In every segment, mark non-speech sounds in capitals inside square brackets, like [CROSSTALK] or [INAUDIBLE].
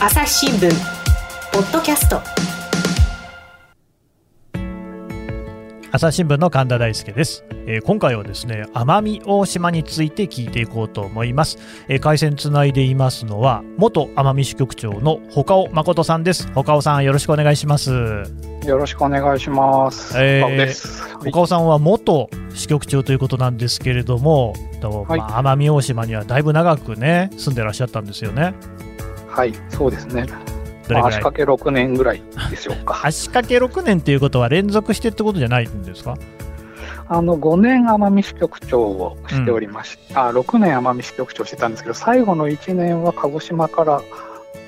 朝日新聞ポッドキャスト。朝日新聞の神田大輔です、えー、今回はですね奄美大島について聞いていこうと思います、えー、回線つないでいますのは元奄美支局長の岡尾誠さんです。岡尾さんよろしくお願いします。よろしくお願いします、えー、岡尾さんは元支局長ということなんですけれども、はい、まあ、奄美大島にはだいぶ長くね住んでらっしゃったんですよねはいそうですね。どれぐらい、まあ、足掛け6年ぐらいでしょうか。[LAUGHS] 足掛け6年っていうことは連続してってことじゃないんですか？あの5年奄美支局長をしておりまし、うん、あ6年奄美支局長してたんですけど最後の1年は鹿児島から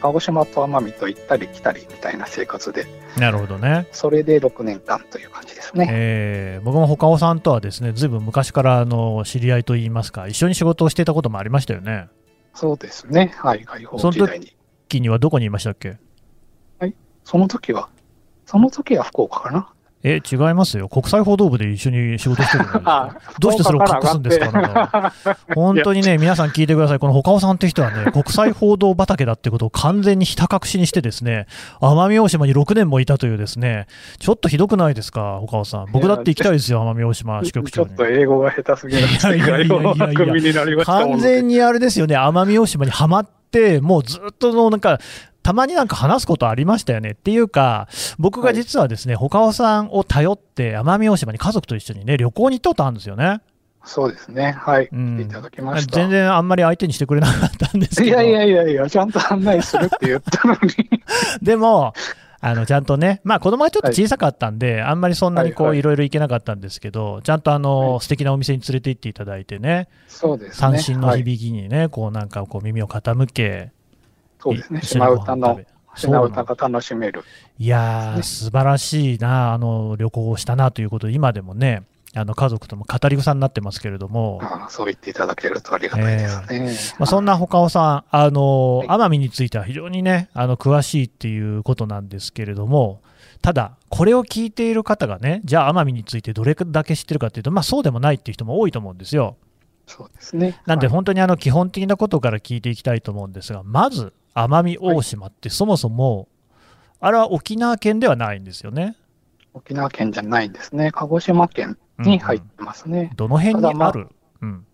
鹿児島と奄美と行ったり来たりみたいな生活でなるほどね。それで6年間という感じですね、えー、僕も他尾さんとはですねずいぶん昔からの知り合いといいますか一緒に仕事をしていたこともありましたよね。そうですね。はい解放時代に時にはどこにいましたっけ？はい、その時は、その時は福岡かな？え、違いますよ。国際報道部で一緒に仕事してるの [LAUGHS] どうしてそれを隠すんですか、本当にね、皆さん聞いてください。この岡尾さんって人はね、[LAUGHS] 国際報道畑だってことを完全にひた隠しにしてですね、奄美大島に6年もいたというですね、ちょっとひどくないですか、岡尾さん。僕だって行きたいですよ、奄美大島支局長ちょっと英語が下手すぎるいやいやいやいや完全にあれですよね、奄美大島にはまって、もうずっとのなんか、たまになんか話すことありましたよねっていうか、僕が実はですね、ほかおさんを頼って、奄美大島に家族と一緒にね、旅行に行ったことあるんですよね。そうですね。はい。うん、いただきました。全然あんまり相手にしてくれなかったんですけど。いやいやいやいや、ちゃんと案内するって言ったのに [LAUGHS] でも、あのちゃんとね、まあ、子供はちょっと小さかったんで、はい、あんまりそんなにこういろいろ行けなかったんですけど、ちゃんとあの、はい、素敵なお店に連れて行っていただいてね、そうですね。三振の響きにね、はい、こうなんかこう耳を傾け、そうですね、島唄の品歌が楽しめる。いやー、素晴らしいな、あの旅行をしたなということで、今でもね、あの家族とも語り草になってますけれども、あそう言っていただけるとありがたいですね。えー、まあ、そんな他尾さん、あの、はい、奄美については非常にね、あの詳しいっていうことなんですけれども、ただ、これを聞いている方がね、じゃあ奄美についてどれだけ知ってるかっていうと、まあ、そうでもないっていう人も多いと思うんですよ。そうですね。なんで、本当にあの基本的なことから聞いていきたいと思うんですが、まず、奄美大島ってそもそも、あれは沖縄県ではないんですよね。沖縄県じゃないんですね。鹿児島県に入ってますね。うんうん、どの辺にある、うん、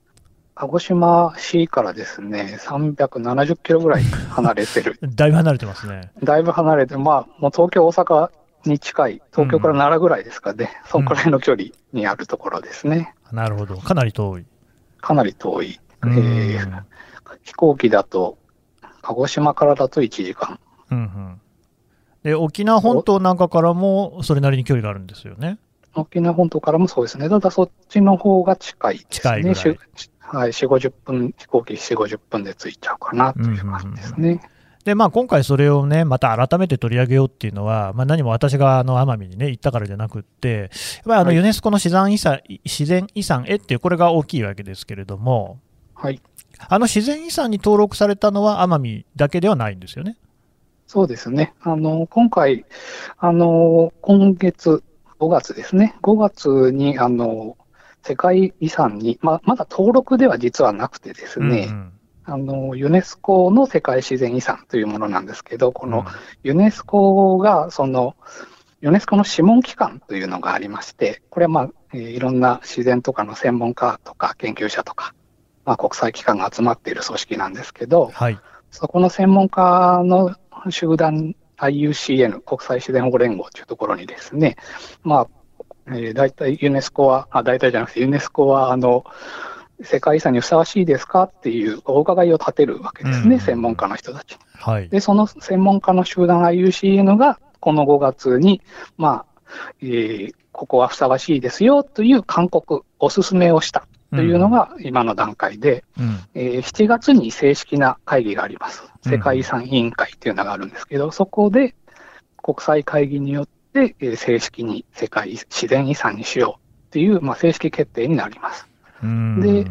鹿児島市からですね、370キロぐらい離れてる。[LAUGHS] だいぶ離れてますね。だいぶ離れて、まあ、もう東京、大阪に近い、東京から奈良ぐらいですかね、うん、そのくらいの距離にあるところですね。なるほど。かなり遠い。かなり遠い。えー、飛行機だと鹿児島からだと1時間。うんうん、で沖縄本島なんかからもそれなりに距離があるんですよね。沖縄本島からもそうですね。ただそっちの方が近いですね。近いぐらい。はい、4、50分、飛行機4、50分で着いちゃうかなという感じですね。うんうんうんでまあ、今回それをね、また改めて取り上げようっていうのは、まあ、何も私があの奄美にね、行ったからじゃなくって、やっあのユネスコの自然遺産、はい、自然遺産へっていう、これが大きいわけですけれども、はい。あの自然遺産に登録されたのは奄美だけではないんですよね。そうですね。あの、今回、あの、今月、5月ですね。5月に、あの、世界遺産に、ままだ登録では実はなくてですね、うんうん、あの、ユネスコの世界自然遺産というものなんですけど、このユネスコが、その、ユネスコの諮問機関というのがありまして、これはまあ、えー、いろんな自然とかの専門家とか研究者とか、まあ、国際機関が集まっている組織なんですけど、はい、そこの専門家の集団 IUCN、国際自然保護連合というところにですね、まあ、えー、大体ユネスコは、あ、大体じゃなくてユネスコは、あの、世界遺産にふさわしいですかっていうお伺いを立てるわけですね、うん、専門家の人たち。はい、で、その専門家の集団 IUCN が、この5月に、まあ、えー、ここはふさわしいですよという勧告、お勧めをしたというのが今の段階で、うん、えー、7月に正式な会議があります。世界遺産委員会というのがあるんですけど、そこで国際会議によって、えー、正式に世界自然遺産にしようという、まあ、正式決定になります。で、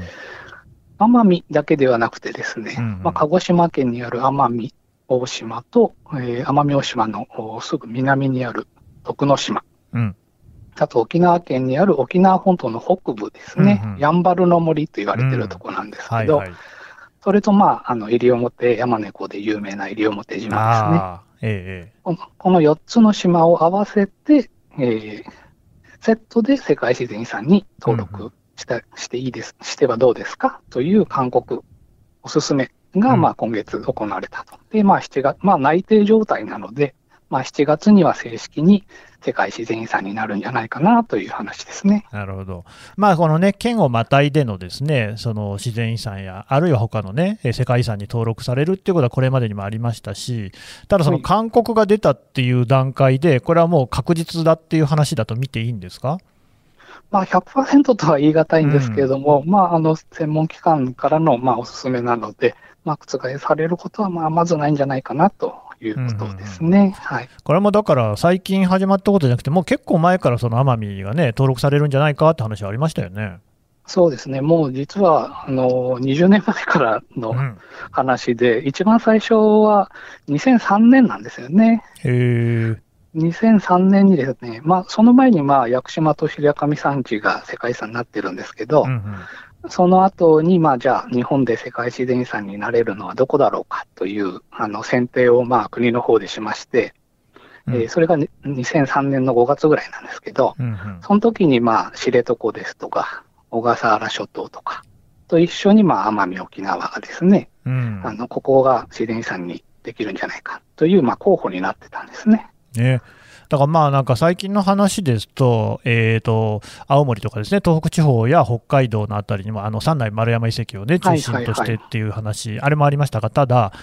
奄美だけではなくてですね、うんうん、まあ、鹿児島県にある奄美大島と、えー、奄美大島のすぐ南にある徳之島、うん、あと沖縄県にある沖縄本島の北部ですね、うんうん、やんばるの森と言われてるとこなんですけど、それと、まあ、あの西表山猫で有名な西表島ですね。ええこのこの4つの島を合わせて、えーセットで世界自然遺産に登録した、していいです、してはどうですか？という勧告、おすすめが、うん。まあ、今月行われたと。で、まあ、7月、まあ、内定状態なので、まあ、7月には正式に世界自然遺産になるんじゃないかなという話ですね。なるほど。まあ、このね、県をまたいでのですね、その自然遺産や、あるいは他のね、え世界遺産に登録されるっていうことはこれまでにもありましたし、ただそのはい勧告が出たっていう段階で、これはもう確実だっていう話だと見ていいんですか？まあ、100%とは言い難いんですけれども、まあ、あの、専門機関からの、まあ、おすすめなので、まあ、覆されることは、まあ、まずないんじゃないかなということですね。はい。これもだから、最近始まったことじゃなくて、もう結構前からその奄美がね、登録されるんじゃないかって話はありましたよね。そうですね。もう実は、あの、20年前からのうん、話で、一番最初は2003年なんですよね。へえ、2003年にですね、まあ、その前に、まあ、屋久島と白神山地が世界遺産になってるんですけど、うんうんその後に、まあ、じゃあ、日本で世界自然遺産になれるのはどこだろうかという、あの、選定を、まあ、国の方でしまして、うん。えーそれがに2003年の5月ぐらいなんですけど、うんうん。その時に、まあ、知床ですとか、小笠原諸島とか、と一緒に、まあ、奄美沖縄がですね、うん。あの、ここが自然遺産にできるんじゃないかという、まあ、候補になってたんですね。ね、だからまあなんか最近の話ですと、えー、と青森とかですね、東北地方や北海道のあたりにも、あの三内丸山遺跡をね、中心としてっていう話、あれもありましたが、ただ、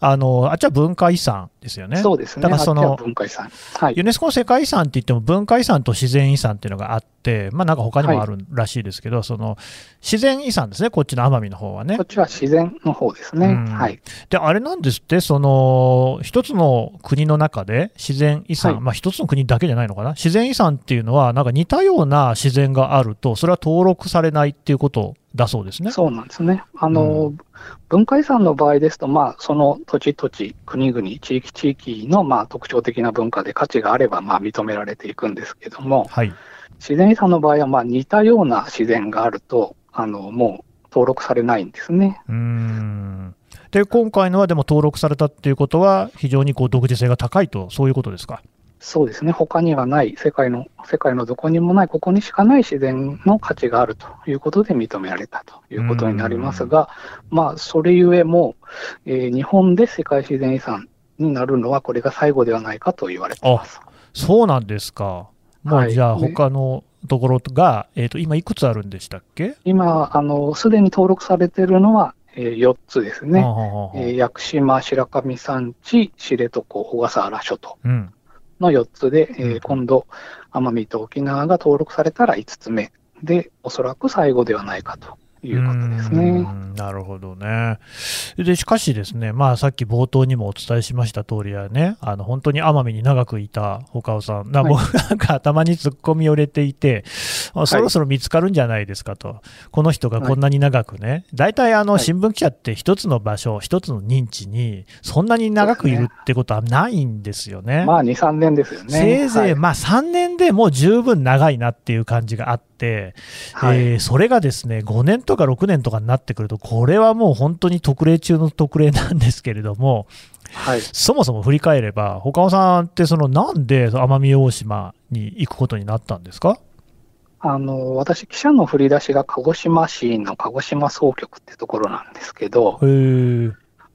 あのあっちは文化遺産ですよね。そうですね。だからその文化遺産。はい。ユネスコの世界遺産って言っても文化遺産と自然遺産っていうのがあって、まあなんか他にもあるらしいですけど、その自然遺産ですね、こっちの奄美の方はねこっ。ちは自然の方ですね。うんはい。で、あれなんですって、その一つの国の中で自然遺産、はいまあ一つの国だけじゃないのかな、自然遺産っていうのは、なんか似たような自然があると、それは登録されないっていうことだそうですね。そうなんですね。あの、う文化遺産の場合ですと、まあ、その土地土地、国々、地域地域の、まあ、特徴的な文化で価値があれば、まあ、認められていくんですけども、はい。自然遺産の場合は、まあ、似たような自然があると、あの、もう登録されないんですね。うん。で、今回のはでも登録されたっていうことは、非常にこう独自性が高いと、そういうことですか。そうですね。他にはない、世界の、世界のどこにもない、ここにしかない自然の価値があるということで認められたということになりますが、まあ、それゆえも、えー日本で世界自然遺産になるのはこれが最後ではないかと言われています。そうなんですか。もはいうじゃあ、ね他のところが、えー、と今、いくつあるんでしたっけ、今、あの、すでに登録されているのは、えー4つですね。はあはあはあえー屋久島、白神山地、知床、小笠原諸島うんの4つで、えーうん。今度、奄美と沖縄が登録されたら5つ目。で、おそらく最後ではないかということですね。んなるほどね。で、しかしですね、まあ、さっき冒頭にもお伝えしました通りはね、あの本当に奄美に長くいた岡尾さん、なはい僕なんか頭に突っ込みを入れていて、あそろそろ見つかるんじゃないですかと、この人がこんなに長くね、大体あのはい新聞記者って一つの場所、一つの認知に、そんなに長くいるってことはないんですよね。まあ、2、3年ですよね。せいぜい、はいまあ3年でもう十分長いなっていう感じがあって、はい。えーそれがですね5年とか6年とかになってくると、これはもう本当に特例中の特例なんですけれども、はい。そもそも振り返れば、他尾さんってそのなんで奄美大島に行くことになったんですか？あの、私、記者の振り出しが鹿児島市の鹿児島総局ってところなんですけど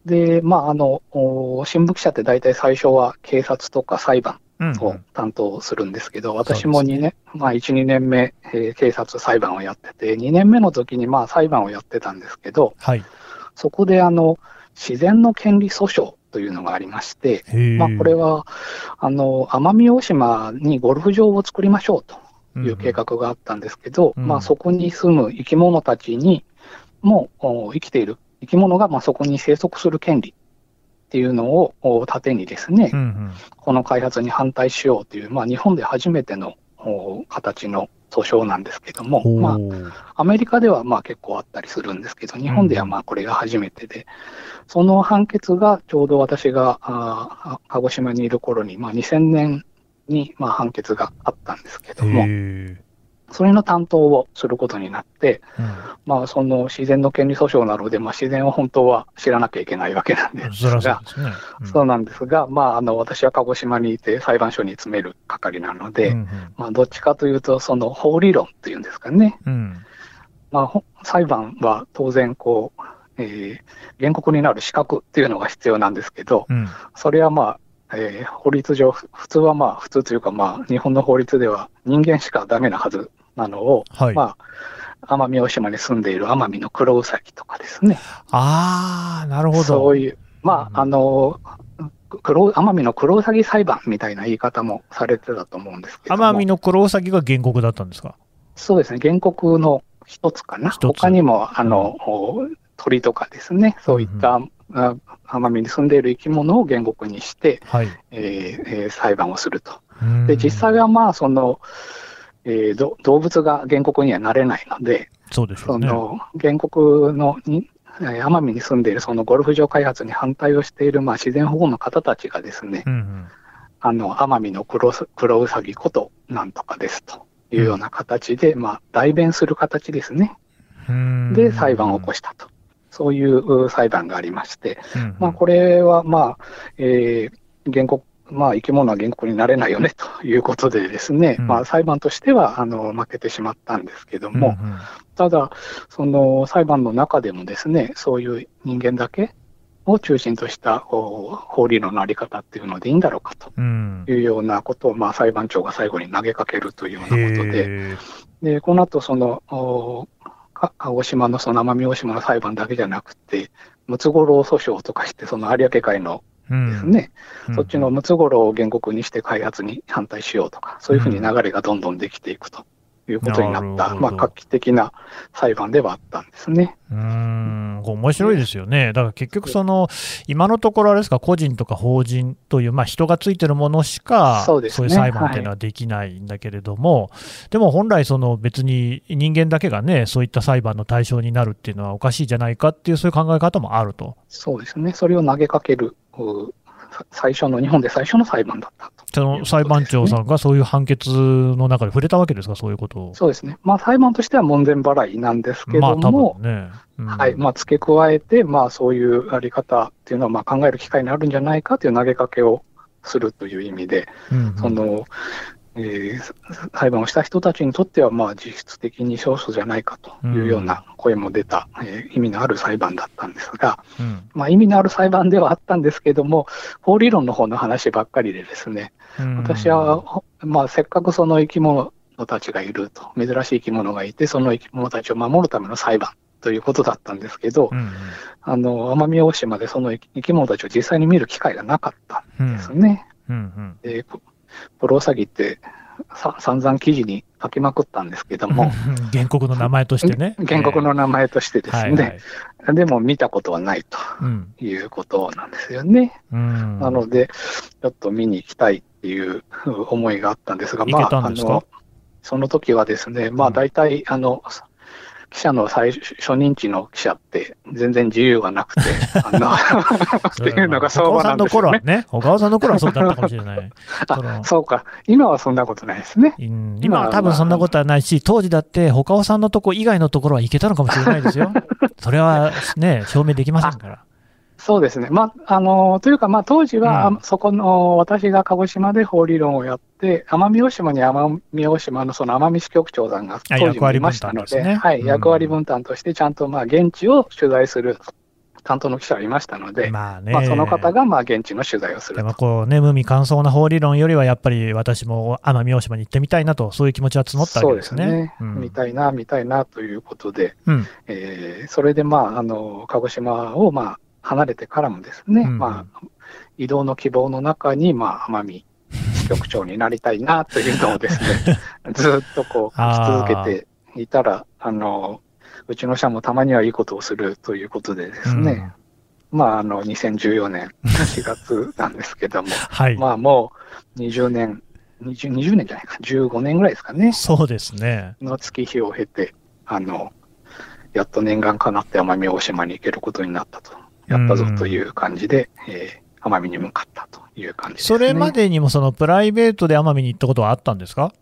で、まあ、あの、お新聞記者って大体最初は警察とか裁判うんを担当するんですけど、そう私も2年、まあ1、2年目、えー警察裁判をやってて、2年目の時にまあ裁判をやってたんですけど、はい。そこであの、自然の権利訴訟というのがありまして、まあこれは、あの、奄美大島にゴルフ場を作りましょうという計画があったんですけど、うん。まあそこに住む生き物たちにもお生きている生き物がまあそこに生息する権利っていうのをお盾にですね、うんうん。この開発に反対しようという、まあ、日本で初めてのお形の訴訟なんですけども、まあ、アメリカではまあ結構あったりするんですけど、日本ではまあこれが初めてで、その判決がちょうど私があー鹿児島にいる頃に、まあ、2000年にまあ判決があったんですけども、それの担当をすることになって、うん。まあ、その自然の権利訴訟なので、まあ、自然を本当は知らなきゃいけないわけなんですが、ですね。うん。そうなんですが、まあ、あの私は鹿児島にいて裁判所に詰める係なので、うん。まあ、どっちかというと、その法理論っていうんですかね、うん。まあ、ほ裁判は当然こう、えー原告になる資格っていうのが必要なんですけど、うん。それはまあ、えー法律上、ふ普通はまあ、普通というか、まあ、日本の法律では人間しかダメなはずなのを、はい。まあ、奄美大島に住んでいる奄美の黒ウサギとかですね、ああ、なるほど。そういう、まうん。あ、あの、黒奄美の黒ウサギ裁判みたいな言い方もされてたと思うんですけども、奄美の黒ウサギが原告だったんですか？そうですね、原告の一つかな、他にもあの、お鳥とかですね、そういった、あ奄美に住んでいる生き物を原告にして、はい。えーえー裁判をすると。うん。で、実際はまあ、その、えーど動物が原告にはなれないので、そうでしょね。そうの原告のに、えー奄美に住んでいるそのゴルフ場開発に反対をしている、まあ、自然保護の方たちがですね、うんあの、奄美の黒す黒ウサギことなんとかですというような形で、まあ、代弁する形ですね。うん。で、裁判を起こしたと。そういうう裁判がありまして、うんまあ、これは、まあ、えー原告、まあ、生き物は原告になれないよねということでですね、うん。まあ、裁判としては、あの、負けてしまったんですけども、うんうん。ただ、その裁判の中でもですね、そういう人間だけを中心とした法理論のあり方っていうのでいいんだろうかとうん。いうようなことを、まあ、裁判長が最後に投げかけるというようなことで、でこの後その鹿児島のその奄美大島の裁判だけじゃなくて、ムツゴロウ訴訟とかして、その有明海のうんですね、うん。そっちのムツゴロウを原告にして開発に反対しようとか、そういうふうに流れがどんどんできていくということになった、まあ、画期的な裁判ではあったんですね。うーん、面白いですよね。だから結局、その今のところ、あれですか、個人とか法人という、まあ、人がついてるものしか、そういう裁判っていうのはできないんだけれども、でも本来、その別に人間だけがね、そういった裁判の対象になるっていうのはおかしいじゃないかっていう、そういう考え方もあると。そうですね、それを投げかける、最初の、日本で最初の裁判だったと。その裁判長さんがそういう判決の中で触れたわけですか、そういうことを。そうですね、まあ、裁判としては門前払いなんですけまあ、ども、多分ね。うんはいまあ、付け加えて、まあ、そういうあり方っていうのはまあ考える機会になるんじゃないかという投げかけをするという意味で、うんそのえー裁判をした人たちにとっては、まあ、実質的に勝訴じゃないかというような声も出た、えー意味のある裁判だったんですが、うん。まあ、意味のある裁判ではあったんですけども、法理論の方の話ばっかりでですね、うん。私は、ほまあ、せっかくその生き物たちがいると、珍しい生き物がいて、その生き物たちを守るための裁判ということだったんですけど、うんあの奄美大島でその生き物たちを実際に見る機会がなかったうんんですね。うんうん。でこプロウサギってさ散々記事に書きまくったんですけども、[LAUGHS] 原告の名前としてね。[LAUGHS] 原告の名前としてですね、はいはい。でも見たことはないとうん。いうことなんですよね。うん。なので、ちょっと見に行きたいっていう [LAUGHS] 思いがあったんですが、行けたんですか？あのその時はですね、まあうん。大体、あの、記者の最初初任地の記者って全然自由がなくて、[LAUGHS] あの、っていうのが相場なんですよね。岡尾さんの頃はね、岡尾さんの頃はそうだったかもしれない。あそうか、今はそんなことないですね。うん今は多分そんなことはないし、当時だって、岡尾さんのとこ以外のところは行けたのかもしれないですよ。それはね、証明できませんから。そうですね。まあ、あの、というか、まあ、当時は、うんあそこの、私が鹿児島で法理論をやって、奄美大島に奄美大島のその奄美支局長さんが当時もいましたので、役割分担ですねはい、うん役割分担としてちゃんと、まあ、現地を取材する担当の記者がいましたので、まあね。まあ、その方が、まあ、現地の取材をすでると。もこうね、無味乾燥な法理論よりは、やっぱり私も奄美大島に行ってみたいなと、そういう気持ちは募ったわけですね。そうですね。うん見たいな、見たいなということで、うんえーそれで、まあ、あの、鹿児島を、まあ、離れてからもですね、うんまあ、移動の希望の中に、まあ、奄美支局長になりたいなというのをですね、[LAUGHS] ずっとこう、し続けていたら、あの、うちの社もたまにはいいことをするということでですね、まあ、あの、2014年4月なんですけども、[LAUGHS] はい、まあ、もう20年、20, 20年じゃないか、15年ぐらいですかね。そうですね。の月日を経て、あの、やっと念願かなって奄美大島に行けることになったと、やったぞという感じで、えー奄美に向かったという感じです、ね。それまでにもそのプライベートで奄美に行ったことはあったんですか？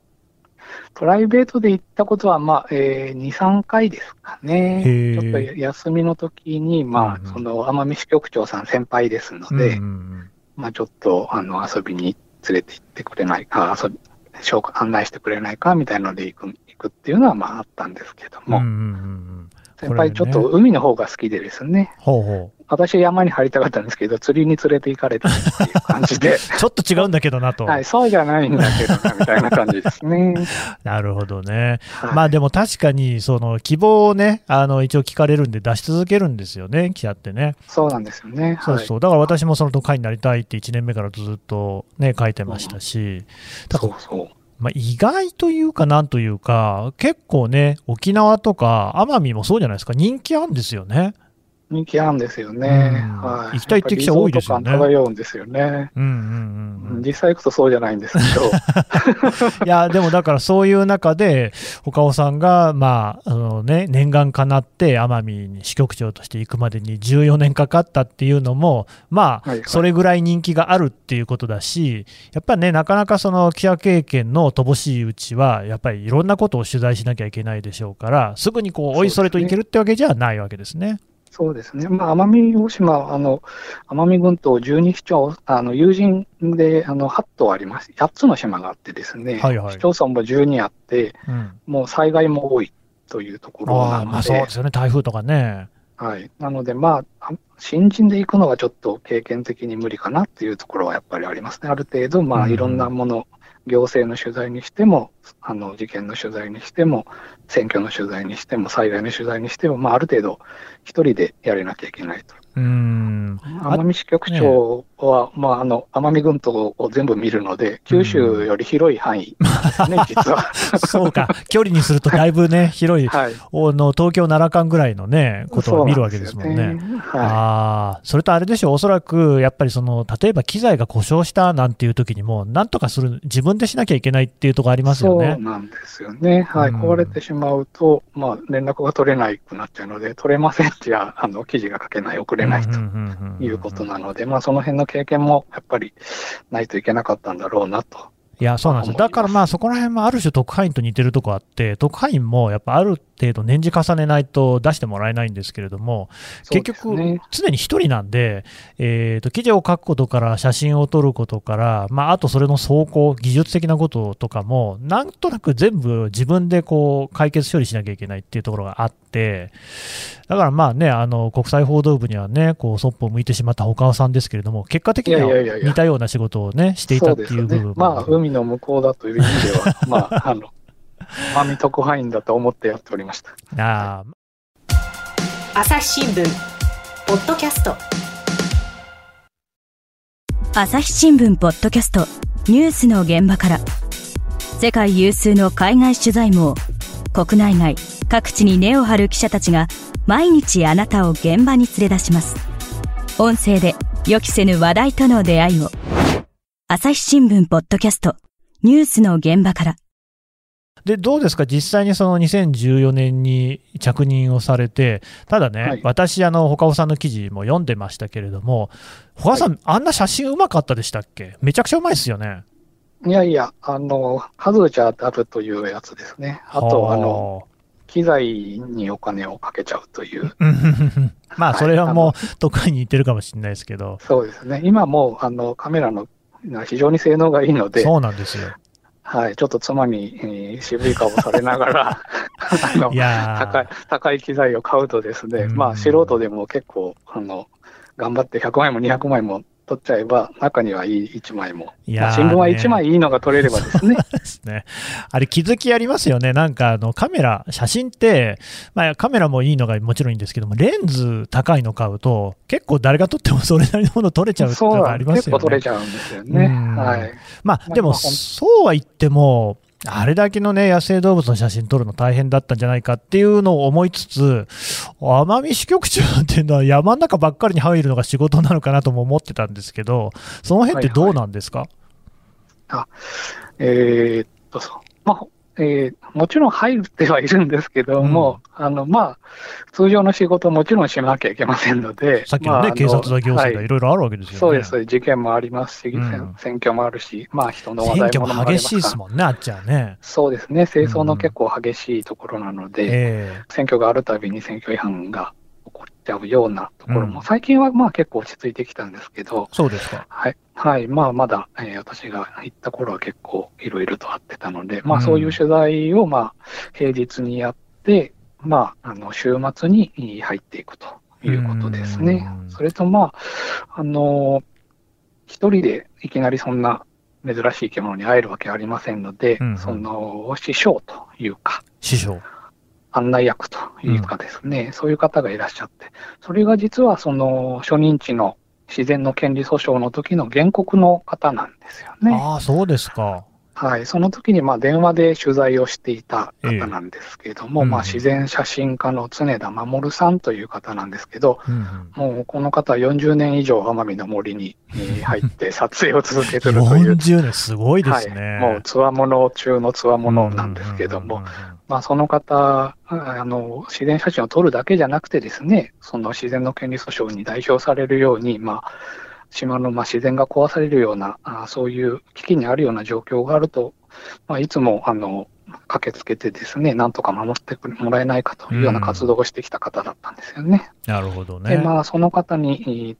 プライベートで行ったことは、まあ、えー、2、3回ですかね。ちょっと休みの時に、まうんうん。あ、その、奄美支局長さん先輩ですので、うんうんまあ、ちょっと、あの、遊びに連れて行ってくれないか、遊び、紹介案内してくれないか、みたいので行く、行くっていうのは、まあ、あったんですけども、うんうんうんうん先輩ちょっと海の方が好きでですね、ほうほ私山に入りたかったんですけど、釣りに連れて行かれたっていう感じで、う。[LAUGHS] ちょっと違うんだけどなと。はい、そうじゃないんだけどな、みたいな感じですね。[LAUGHS] なるほどね。はいまあでも確かに、その希望をね、あの一応聞かれるんで出し続けるんですよね、記者ってね。そうなんですよね。そうそう。だから私もその特派員になりたいって1年目からずっとね、書いてましたし、はい。ただそうそう。まあ、意外というかなんというか、結構ね、沖縄とか奄美もそうじゃないですか、人気あるんですよね。人気あるんですよね。うんはい。行きたいって記者多いですよね漂うんですよね。うんうんうんうん。実際行くとそうじゃないんですけど。[LAUGHS] いや、でもだからそういう中で、岡尾さんが、まあ、あのね、念願かなって奄美に支局長として行くまでに14年かかったっていうのも、まあはいはい、それぐらい人気があるっていうことだし、やっぱりね、なかなかその記者経験の乏しいうちは、やっぱりいろんなことを取材しなきゃいけないでしょうから、すぐにこう、おいそれといけるってわけじゃないわけですね。そうですね。まあ、奄美大島、あの、奄美群島12市町、あの、友人で、あの、8島あります。8つの島があってですね。はいはい市町村も12あって、うん。もう災害も多いというところなので、あそうですよね、台風とかね。はい。なので、まあ、あ新人で行くのはちょっと経験的に無理かなっていうところはやっぱりありますね。ある程度、まあ、うんいろんなもの、行政の取材にしても、あの、事件の取材にしても、選挙の取材にしても、災害の取材にしても、まあ、ある程度、一人でやれなきゃいけないと。うーん。あ奄美支局長は、まあ、あの、奄美群島を全部見るので、九州より広い範囲ですね、[LAUGHS] 実は。そうか、距離にするとだいぶね、[LAUGHS] 広い、はい。おの東京、奈良間ぐらいのね、ことを見るわけですもんね。んねはああ、それとあれでしょう、おそらくやっぱりその、例えば機材が故障したなんていう時にも、なんとかする、自分でしなきゃいけないっていうところありい。ますよねそう。なんですよね。はい。うん壊れてしまうと、まあ、連絡が取れなくなっちゃうので、取れませんじゃ、あの、記事が書けない、送れないということなので、まあ、その辺の経験もやっぱりないといけなかったんだろうなと。いや、そうなんですだからまあ、そこら辺もある種特派員と似てるとこあって、特派員もやっぱある程度年次重ねないと出してもらえないんですけれども、結局、常に一人なんで、えーと、記事を書くことから、写真を撮ることから、まあ、あとそれの走行、技術的なこととかも、なんとなく全部自分でこう解決処理しなきゃいけないっていうところがあって、だからまあね、あの国際報道部にはね、こうそっぽを向いてしまった岡尾さんですけれども、結果的にはい似たような仕事をね、していたそってうですよねいう部分も。。まあ、海の向こうだという意味では、まあ、あの、[LAUGHS] 奄美特派員だと思ってやっておりました。あー朝日新聞ポッドキャスト朝日新聞ポッドキャストニュースの現場から世界有数の海外取材網国内外各地に根を張る記者たちが毎日あなたを現場に連れ出します。音声で予期せぬ話題との出会いを。朝日新聞ポッドキャスト。ニュースの現場から。で、どうですか、実際にその2014年に着任をされて、ただね、はい。私、あの、ほかおさんの記事も読んでましたけれども、ほかおさん、あんな写真うまかったでしたっけ？めちゃくちゃうまいですよね。いやいや、あの、数じゃあるというやつですね。あと、あの、機材にお金をかけちゃうという。うん [LAUGHS] まあ、はいそれはもう、特派員に似てるかもしれないですけど、そうですね。今もう、あの、カメラの非常に性能がいいので、そうなんですよ。はい、ちょっと妻に、えー渋い顔をされながら、[LAUGHS] あの高い、高い機材を買うとですね、うんまあ素人でも結構、あの、頑張って100枚も200枚も撮っちゃえば、中にはいい1枚も。いやーまあ新聞は1枚いいのが撮れればですね。ですね。あれ気づきありますよね。なんかあのカメラ、写真って、まあ、カメラもいいのがもちろんいいんですけども、レンズ高いの買うと、結構誰が撮ってもそれなりのもの撮れちゃうっていうのがありますよね。結構撮れちゃうんですよね。うんはい。まあ、でも、そうは言っても、あれだけのね、野生動物の写真撮るの大変だったんじゃないかっていうのを思いつつ、奄美支局長っていうのは山の中ばっかりに入るのが仕事なのかなとも思ってたんですけど、その辺ってどうなんですか、えーっと、まあ、えー、もちろん入ってはいるんですけども、うん、あの、まあ、通常の仕事もちろんしなきゃいけませんので。さっきのね、まあ、警察だ、行政だ、いろいろあるわけですよね。そうです。事件もありますし、うん、選挙もあるし、まあ、人の話題もも激しいですもんね、あっちはね。そうですね。清掃の結構激しいところなので、うんえー、選挙があるたびに選挙違反がちゃうようなところも、最近はまあ結構落ち着いてきたんですけど。そうですか。はい。はい。まあ、まだ、えー、私が行った頃は結構いろいろとあってたので、まあ、そういう取材を、まあ、平日にやって、まあ、あの、週末に入っていくということですね。それと、まあ、あの、一人でいきなりそんな珍しい生き物に会えるわけありませんので、うんうん、その、師匠というか、師匠。案内役というかですね、うん、そういう方がいらっしゃって、それが実はその初任地の自然の権利訴訟の時の原告の方なんですよね。ああ、そうですか。はい、その時にまあ電話で取材をしていた方なんですけども、えー、まあ、自然写真家の常田守さんという方なんですけど、もうこの方は40年以上奄美の森に [LAUGHS] 入って撮影を続けてるという。40年すごいですね。はい、もうつわもの中のつわものなんですけども、まあ、その方あの、自然写真を撮るだけじゃなくてですね、その自然の権利訴訟に代表されるように、まあ、島のまあ自然が壊されるようなあ、そういう危機にあるような状況があると、まあ、いつもあの駆けつけてですね、なんとか守ってもらえないかというような活動をしてきた方だったんですよね。なるほどね。で、まあ、その方に、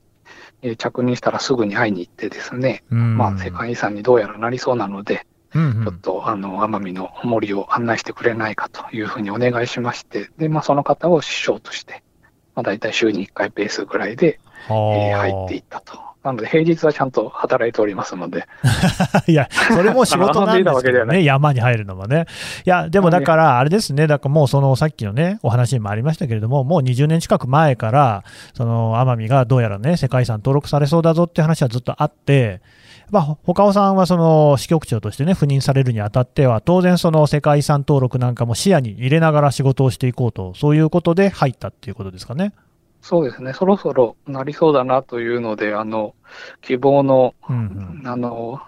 え着任したらすぐに会いに行ってですね、まあ、世界遺産にどうやらなりそうなので、うんうん、ちょっとあの奄美の森を案内してくれないかというふうにお願いしまして、でまあ、その方を師匠として、まあ、大体週に1回ペースぐらいで、えー、入っていったと。なので、平日はちゃんと働いておりますので。[LAUGHS] いや、それも仕事なんですけどね、山に入るのもね。いや、でもだから、あれですね、だからもうそのさっきのね、お話にもありましたけれども、もう20年近く前から、その奄美がどうやらね、世界遺産登録されそうだぞって話はずっとあって、まあ、他尾さんはその支局長としてね、赴任されるにあたっては、当然その世界遺産登録なんかも視野に入れながら仕事をしていこうと、そういうことで入ったっていうことですかね。そうですね、そろそろなりそうだなというので、あの希望の、うんうん、あの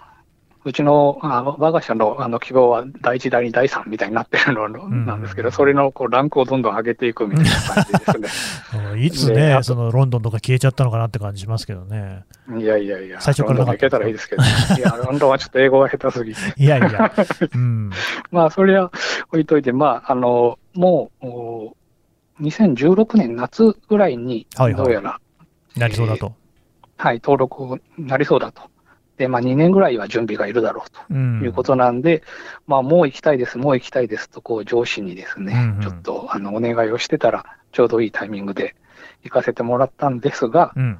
うちの、あ我が社のあの希望は第1、第2、第3みたいになってるのなんですけど、うん、それのこうランクをどんどん上げていくみたいな感じですね。[LAUGHS] いつね、そのロンドンとか消えちゃったのかなって感じしますけどね。いやいやいや、最初から行けたらいいですけど、[LAUGHS] いや、ロンドンはちょっと英語が下手すぎて。いやいや、うん、[LAUGHS] まあ、それは置いといて、まあ、あの、もう、2016年夏ぐらいに、どうやら、はいはい、なりそうだと。えー、はい、登録なりそうだと。で、まあ、2年ぐらいは準備がいるだろうということなんで、うん、まあ、もう行きたいです、もう行きたいですと、こう、上司にですね、うんうん、ちょっと、あの、お願いをしてたら、ちょうどいいタイミングで行かせてもらったんですが、うん、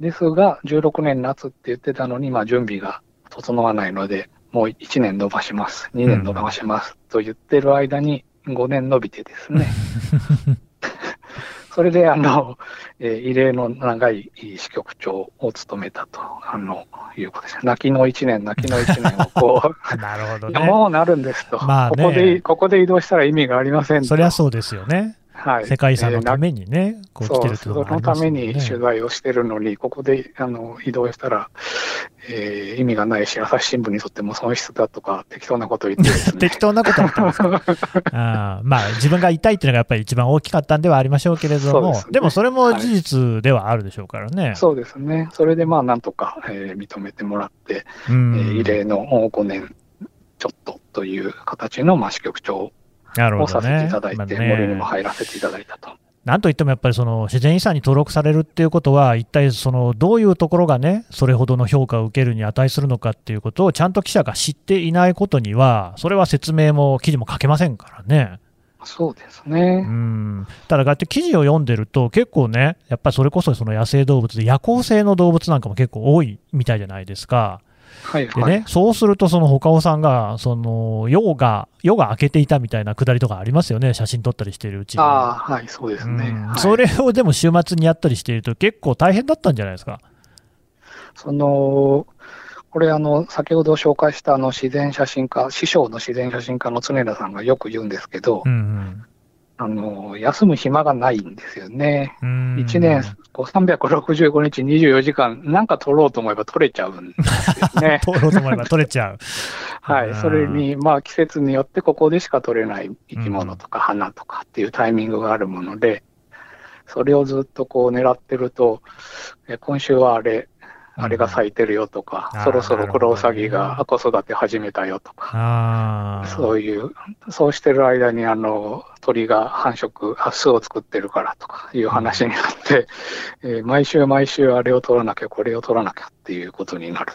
ですが、16年夏って言ってたのに、まあ、準備が整わないので、もう1年延ばします、2年延ばしますと言ってる間に、5年延びてですね、[LAUGHS] それで、あの、えー、異例の長い支局長を務めたと、あの、いうことです。泣きの一年、泣きの一年をこう、[LAUGHS] なるほど、ね、もうなるんですと、まあ、ね、ここで、ここで移動したら意味がありませんと。そりゃそうですよね。はい、世界遺産のためにね、こう来てるってことそのために取材をしてるのに、ここであの移動したら、えー、意味がないし、朝日新聞にとっても損失だとか、適当なこと言って、ね、[LAUGHS] 適当なこと言ったんですか？[LAUGHS] あまあ、自分が痛いっていうのがやっぱり一番大きかったんではありましょうけれども、でね、でもそれも事実ではあるでしょうからね。はい、そうですね、それでまあ、なんとか、えー、認めてもらって、えー、異例の5年ちょっとという形の、まあ、支局長をさせていただいて、ね、森にも入らせていただいたと。なんといってもやっぱりその自然遺産に登録されるっていうことは、一体そのどういうところがね、それほどの評価を受けるに値するのかっていうことをちゃんと記者が知っていないことには、それは説明も記事も書けませんからね。そうですね。うん。ただ、こうやって記事を読んでると、結構ね、やっぱりそれこそその野生動物で夜行性の動物なんかも結構多いみたいじゃないですか。はいはい、でね、そうすると、その他尾さんが、その夜が、夜が明けていたみたいなくだりとかありますよね、写真撮ったりしているうちに。ああ、はい、そうですね、うん。はい、それをでも週末にやったりしていると、結構大変だったんじゃないですか？そのこれあの、先ほど紹介したあの自然写真家、師匠の自然写真家の常田さんがよく言うんですけど、うんうんあの、休む暇がないんですよね。うん1年こう365日24時間、なんか取ろうと思えば取れちゃうんですよね。[LAUGHS] 通ろうと思えば取れちゃう。はい。うんそれに、まあ季節によってここでしか取れない生き物とか花とかっていうタイミングがあるもので、それをずっとこう狙ってると、え今週はあれ、あれが咲いてるよとか、そろそろクロウサギが子育て始めたよとか。そういう、そうしてる間にあの鳥が繁殖、あ巣を作ってるからとかいう話になって、えー毎週毎週あれを取らなきゃ、これを取らなきゃっていうことになる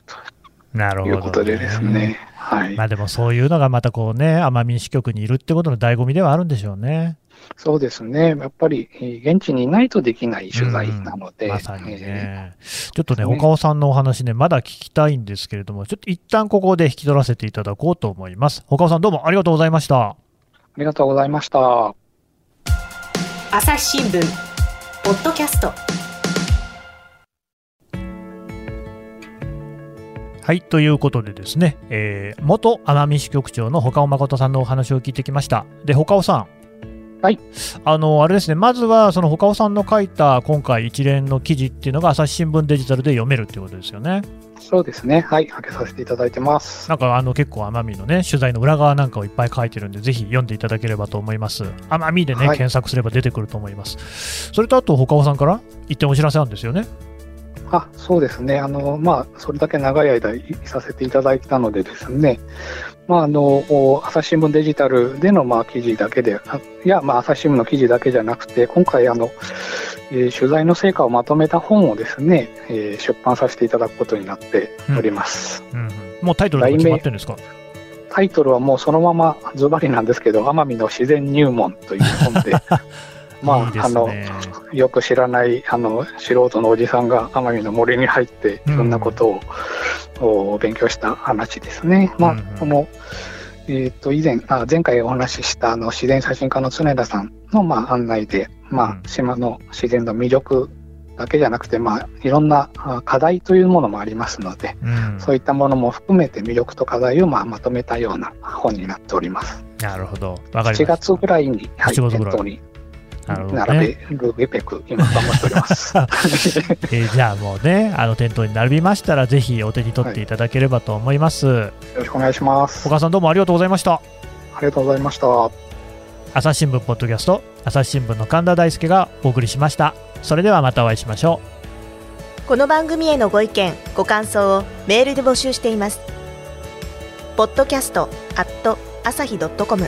なるほど、ということでですね。はい。まあでもそういうのがまたこうね、奄美支局にいるってことの醍醐味ではあるんでしょうね。そうですね。やっぱり、えー現地にいないとできない取材なので、まさにえね。ちょっとね、ね岡尾さんのお話ね、まだ聞きたいんですけれども、ちょっと一旦ここで引き取らせていただこうと思います。岡尾さんどうもありがとうございました。ありがとうございました。朝日新聞ポッドキャストはい、ということでですね、えー元奄美支局長の岡尾誠さんのお話を聞いてきました。で、岡尾さん。はい。あの、あれですね、まずは、その岡尾さんの書いた今回一連の記事っていうのが朝日新聞デジタルで読めるっていうことですよね。そうですね。はい。開けさせていただいてます。なんかあの結構奄美のね、取材の裏側なんかをいっぱい書いてるんで、ぜひ読んでいただければと思います。奄美でね、はい検索すれば出てくると思います。それとあと、岡尾さんから一点お知らせなんですよね。あ、そうですね。あの、まあ、それだけ長い間いさせていただいたのでですね、まあ、あの、お朝日新聞デジタルでの、まあ、記事だけで、あいや、まあ、朝日新聞の記事だけじゃなくて、今回、あの、えー取材の成果をまとめた本をですね、えー出版させていただくことになっております。うん。うん。もうタイトルが決まってるんですか？タイトルはもうそのままズバリなんですけど、奄美の自然入門という本で、[LAUGHS] まあ、いいであの。よく知らないあの素人のおじさんが奄美の森に入っていろんなことを、お勉強した話ですね。まあ、うんうんこの、えー、と以前あ前回お話ししたあの自然写真家の常田さんの、まあ、案内で、まうんあ、島の自然の魅力だけじゃなくて、まあ、いろんなあ課題というものもありますので、うんそういったものも含めて魅力と課題を、まあ、まとめたような本になっております。なるほど。わかりま7した。月ぐらいに、はい、7月ぐらい店頭になるほどね並べるべく今頑張っております。[LAUGHS] えーじゃあもうね、あの店頭に並びましたら、ぜひお手に取っていただければと思います。よろしくお願いします。岡さんどうもありがとうございました。ありがとうございました。朝日新聞ポッドキャスト、朝日新聞の神田大輔がお送りしました。それではまたお会いしましょう。この番組へのご意見ご感想をメールで募集していますポッドキャストアット朝日ドットコム